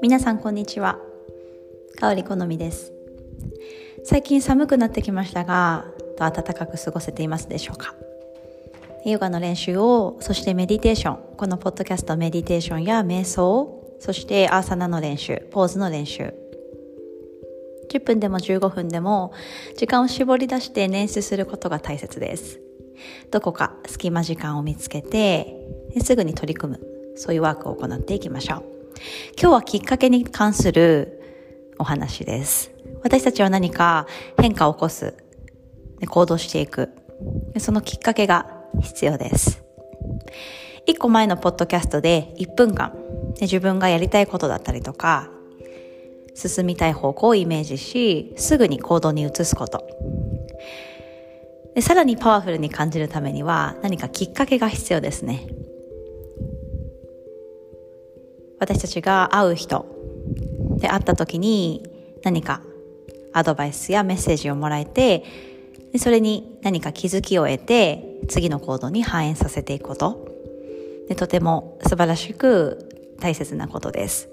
皆さんこんにちは。香り好みです。最近寒くなってきましたが暖かく過ごせていますでしょうか？ヨガの練習をそしてメディテーションこのポッドキャストメディテーションや瞑想そしてアーサナの練習ポーズの練習。10分でも15分でも時間を絞り出して捻出することが大切です。どこか隙間時間を見つけてすぐに取り組むそういうワークを行っていきましょう。今日はきっかけに関するお話です。私たちは何か変化を起こす行動していくそのきっかけが必要です。一個前のポッドキャストで1分間で自分がやりたいことだったりとか進みたい方向をイメージし、すぐに行動に移すこと。でさらにパワフルに感じるためには何かきっかけが必要ですね。私たちが会う人で会った時に何かアドバイスやメッセージをもらえて、でそれに何か気づきを得て次の行動に反映させていくことでとても素晴らしく大切なことです。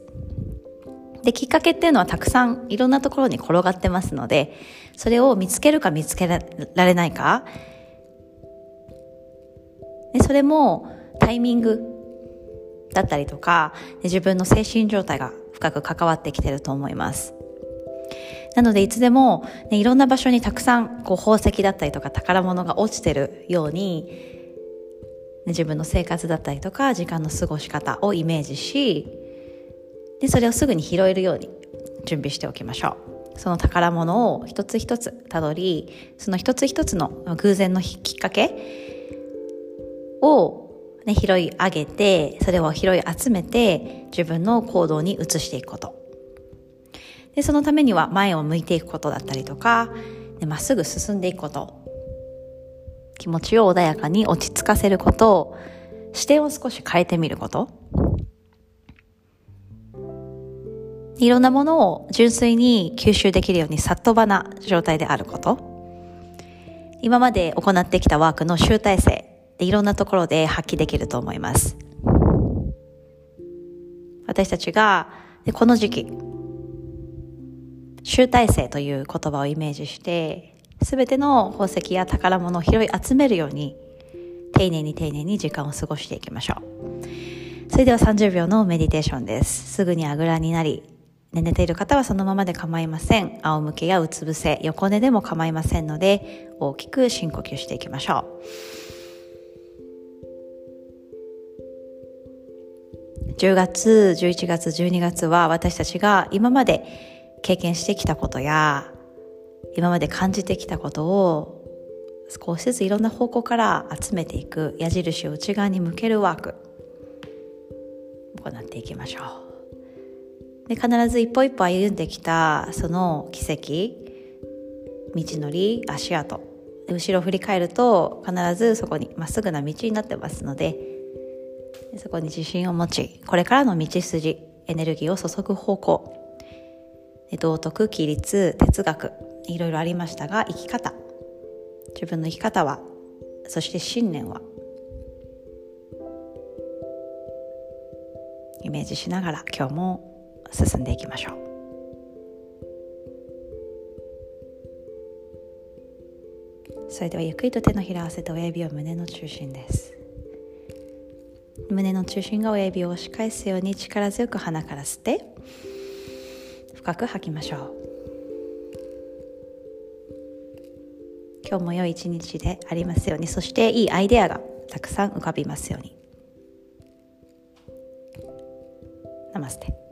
で、きっかけっていうのはたくさんいろんなところに転がってますので、それを見つけるか見つけられないか、でそれもタイミングだったりとか、自分の精神状態が深く関わってきてると思います。なのでいつでも、ね、いろんな場所にたくさんこう宝石だったりとか宝物が落ちてるように、自分の生活だったりとか時間の過ごし方をイメージしでそれをすぐに拾えるように準備しておきましょう。その宝物を一つ一つたどりその一つ一つの偶然のきっかけを、ね、拾い上げてそれを拾い集めて自分の行動に移していくこと。でそのためには前を向いていくことだったりとかまっすぐ進んでいくこと。気持ちを穏やかに落ち着かせること。視点を少し変えてみること。いろんなものを純粋に吸収できるようにさっとばな状態であること。今まで行ってきたワークの集大成でいろんなところで発揮できると思います。私たちがこの時期、集大成という言葉をイメージして、すべての宝石や宝物を拾い集めるように、丁寧に丁寧に時間を過ごしていきましょう。それでは30秒のメディテーションです。すぐにあぐらになり、ね、寝ている方はそのままで構いません。仰向けやうつ伏せ、横寝でも構いませんので、大きく深呼吸していきましょう。10月、11月、12月は私たちが今まで経験してきたことや、今まで感じてきたことを少しずついろんな方向から集めていく矢印を内側に向けるワーク行っていきましょう。で必ず一歩一歩歩んできたその奇跡。道のり足跡。後ろ振り返ると必ずそこにまっすぐな道になってますのでそこに自信を持ちこれからの道筋エネルギーを注ぐ方向。道徳規律哲学いろいろありましたが生き方。自分の生き方はそして信念はイメージしながら今日も進んでいきましょう。それではゆっくりと手のひら合わせて親指を胸の中心です。胸の中心が親指を押し返すように力強く鼻から吸って深く吐きましょう。今日も良い一日でありますようにそしていいアイデアがたくさん浮かびますように。ナマステ。